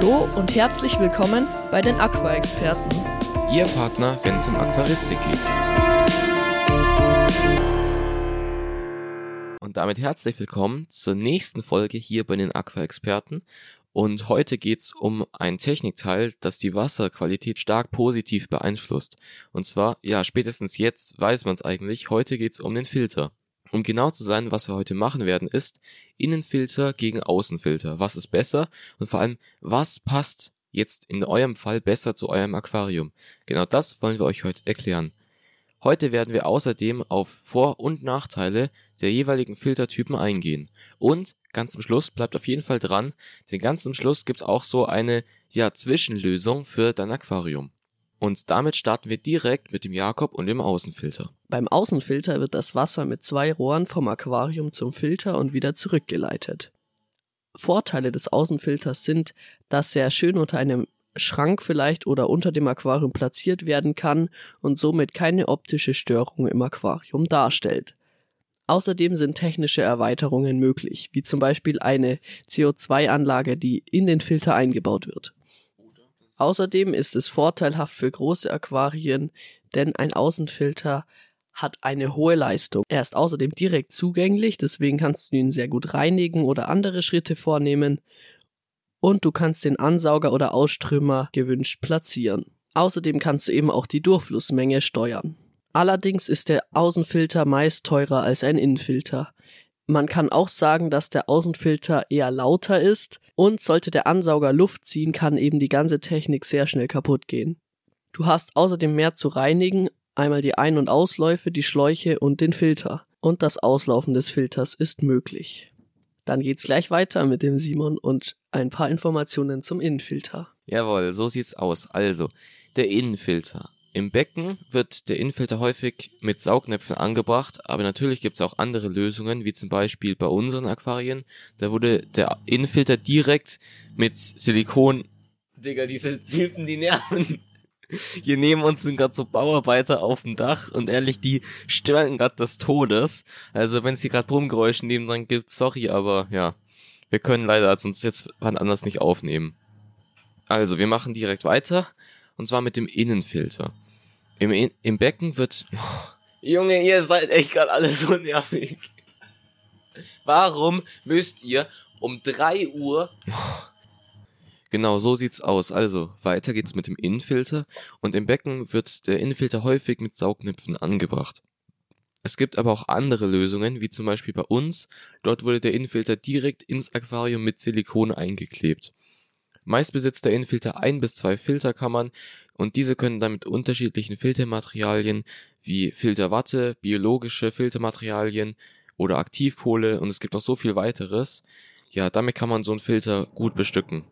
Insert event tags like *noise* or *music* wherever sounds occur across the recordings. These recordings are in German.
Hallo und herzlich willkommen bei den Aqua-Experten. Ihr Partner, wenn es um Aquaristik geht. Und damit herzlich willkommen zur nächsten Folge hier bei den Aqua-Experten. Und heute geht's um ein Technikteil, das die Wasserqualität stark positiv beeinflusst. Und zwar, ja, spätestens jetzt weiß man es eigentlich, heute geht's um den Filter. Um genau zu sein, was wir heute machen werden, ist Innenfilter gegen Außenfilter. Was ist besser? Und vor allem, was passt jetzt in eurem Fall besser zu eurem Aquarium? Genau das wollen wir euch heute erklären. Heute werden wir außerdem auf Vor- und Nachteile der jeweiligen Filtertypen eingehen. Und ganz zum Schluss bleibt auf jeden Fall dran, denn ganz zum Schluss gibt's auch so eine ja Zwischenlösung für dein Aquarium. Und damit starten wir direkt mit dem Jakob und dem Außenfilter. Beim Außenfilter wird das Wasser mit zwei Rohren vom Aquarium zum Filter und wieder zurückgeleitet. Vorteile des Außenfilters sind, dass er schön unter einem Schrank vielleicht oder unter dem Aquarium platziert werden kann und somit keine optische Störung im Aquarium darstellt. Außerdem sind technische Erweiterungen möglich, wie zum Beispiel eine CO2-Anlage, die in den Filter eingebaut wird. Außerdem ist es vorteilhaft für große Aquarien, denn ein Außenfilter hat eine hohe Leistung. Er ist außerdem direkt zugänglich, deswegen kannst du ihn sehr gut reinigen oder andere Schritte vornehmen und du kannst den Ansauger oder Ausströmer gewünscht platzieren. Außerdem kannst du eben auch die Durchflussmenge steuern. Allerdings ist der Außenfilter meist teurer als ein Innenfilter. Man kann auch sagen, dass der Außenfilter eher lauter ist und sollte der Ansauger Luft ziehen, kann eben die ganze Technik sehr schnell kaputt gehen. Du hast außerdem mehr zu reinigen, einmal die Ein- und Ausläufe, die Schläuche und den Filter. Und das Auslaufen des Filters ist möglich. Dann geht's gleich weiter mit dem Simon und ein paar Informationen zum Innenfilter. Jawohl, so sieht's aus. Also, der Innenfilter. Im Becken wird der Innenfilter häufig mit Saugnäpfen angebracht, aber natürlich gibt's auch andere Lösungen, wie zum Beispiel bei unseren Aquarien. Da wurde der Innenfilter direkt mit Silikon. Digga, diese Typen, die nerven. Hier neben uns sind gerade so Bauarbeiter auf dem Dach und ehrlich, die stören gerade des Todes. Also wenn es hier gerade Brummgeräusche nebendran gibt, sorry, aber ja, wir können leider sonst jetzt wann anders nicht aufnehmen. Also, wir machen direkt weiter und zwar mit dem Innenfilter. Im, In im Becken wird... Oh, *laughs* Junge, ihr seid echt gerade alle so nervig. Warum müsst ihr um drei Uhr... Oh, *laughs* Genau, so sieht's aus. Also, weiter geht's mit dem Innenfilter und im Becken wird der Innenfilter häufig mit Saugnäpfen angebracht. Es gibt aber auch andere Lösungen, wie zum Beispiel bei uns. Dort wurde der Innenfilter direkt ins Aquarium mit Silikon eingeklebt. Meist besitzt der Innenfilter ein bis zwei Filterkammern und diese können dann mit unterschiedlichen Filtermaterialien wie Filterwatte, biologische Filtermaterialien oder Aktivkohle und es gibt auch so viel weiteres. Ja, damit kann man so einen Filter gut bestücken.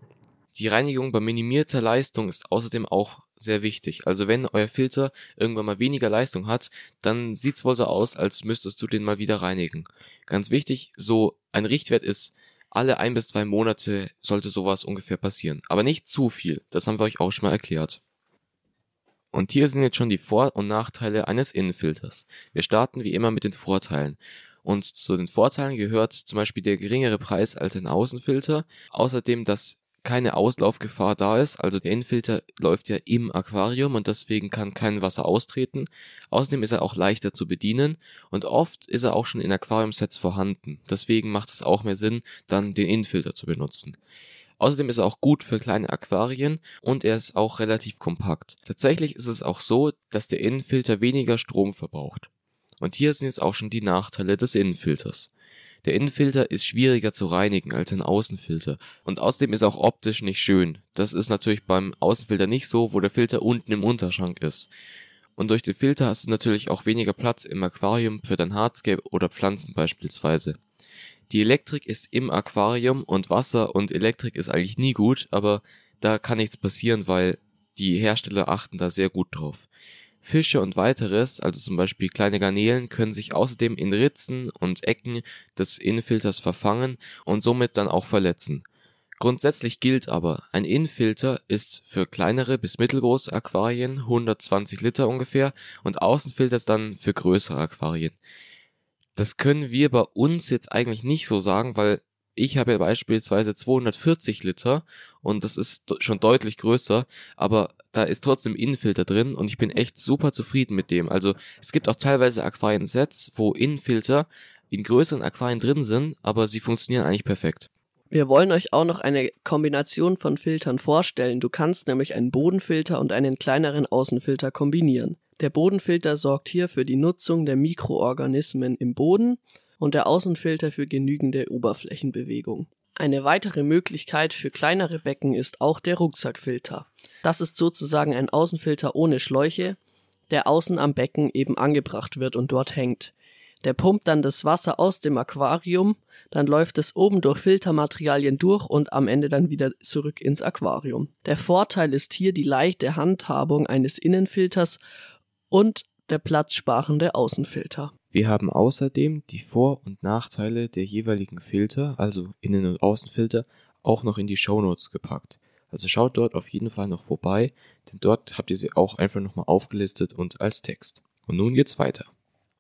Die Reinigung bei minimierter Leistung ist außerdem auch sehr wichtig. Also wenn euer Filter irgendwann mal weniger Leistung hat, dann sieht's wohl so aus, als müsstest du den mal wieder reinigen. Ganz wichtig, so ein Richtwert ist, alle ein bis zwei Monate sollte sowas ungefähr passieren. Aber nicht zu viel. Das haben wir euch auch schon mal erklärt. Und hier sind jetzt schon die Vor- und Nachteile eines Innenfilters. Wir starten wie immer mit den Vorteilen. Und zu den Vorteilen gehört zum Beispiel der geringere Preis als ein Außenfilter. Außerdem, dass keine Auslaufgefahr da ist. Also der Innenfilter läuft ja im Aquarium und deswegen kann kein Wasser austreten. Außerdem ist er auch leichter zu bedienen und oft ist er auch schon in Aquariumsets vorhanden. Deswegen macht es auch mehr Sinn, dann den Innenfilter zu benutzen. Außerdem ist er auch gut für kleine Aquarien und er ist auch relativ kompakt. Tatsächlich ist es auch so, dass der Innenfilter weniger Strom verbraucht. Und hier sind jetzt auch schon die Nachteile des Innenfilters. Der Innenfilter ist schwieriger zu reinigen als ein Außenfilter und außerdem ist er auch optisch nicht schön. Das ist natürlich beim Außenfilter nicht so, wo der Filter unten im Unterschrank ist. Und durch den Filter hast du natürlich auch weniger Platz im Aquarium für dein Hardscape oder Pflanzen beispielsweise. Die Elektrik ist im Aquarium und Wasser und Elektrik ist eigentlich nie gut, aber da kann nichts passieren, weil die Hersteller achten da sehr gut drauf. Fische und weiteres, also zum Beispiel kleine Garnelen, können sich außerdem in Ritzen und Ecken des Innenfilters verfangen und somit dann auch verletzen. Grundsätzlich gilt aber, ein Innenfilter ist für kleinere bis mittelgroße Aquarien 120 Liter ungefähr und Außenfilter dann für größere Aquarien. Das können wir bei uns jetzt eigentlich nicht so sagen, weil ich habe ja beispielsweise 240 Liter und das ist schon deutlich größer, aber da ist trotzdem Innenfilter drin und ich bin echt super zufrieden mit dem. Also es gibt auch teilweise Aquarien-Sets, wo Innenfilter in größeren Aquarien drin sind, aber sie funktionieren eigentlich perfekt. Wir wollen euch auch noch eine Kombination von Filtern vorstellen. Du kannst nämlich einen Bodenfilter und einen kleineren Außenfilter kombinieren. Der Bodenfilter sorgt hier für die Nutzung der Mikroorganismen im Boden und der Außenfilter für genügende Oberflächenbewegung. Eine weitere Möglichkeit für kleinere Becken ist auch der Rucksackfilter. Das ist sozusagen ein Außenfilter ohne Schläuche, der außen am Becken eben angebracht wird und dort hängt. Der pumpt dann das Wasser aus dem Aquarium, dann läuft es oben durch Filtermaterialien durch und am Ende dann wieder zurück ins Aquarium. Der Vorteil ist hier die leichte Handhabung eines Innenfilters und der platzsparende Außenfilter. Wir haben außerdem die Vor- und Nachteile der jeweiligen Filter, also Innen- und Außenfilter, auch noch in die Shownotes gepackt. Also schaut dort auf jeden Fall noch vorbei, denn dort habt ihr sie auch einfach nochmal aufgelistet und als Text. Und nun geht's weiter.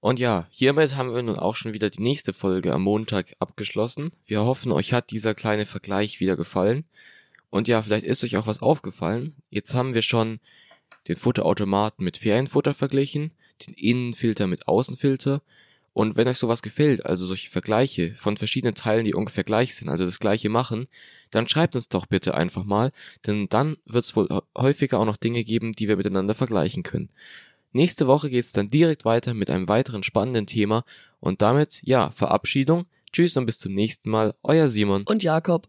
Und ja, hiermit haben wir nun auch schon wieder die nächste Folge am Montag abgeschlossen. Wir hoffen, euch hat dieser kleine Vergleich wieder gefallen. Und ja, vielleicht ist euch auch was aufgefallen. Jetzt haben wir schon den Futterautomaten mit Ferienfutter verglichen, den Innenfilter mit Außenfilter. Und wenn euch sowas gefällt, also solche Vergleiche von verschiedenen Teilen, die ungefähr gleich sind, also das gleiche machen, dann schreibt uns doch bitte einfach mal, denn dann wird es wohl häufiger auch noch Dinge geben, die wir miteinander vergleichen können. Nächste Woche geht's dann direkt weiter mit einem weiteren spannenden Thema und damit, ja, Verabschiedung. Tschüss und bis zum nächsten Mal. Euer Simon. Und Jakob.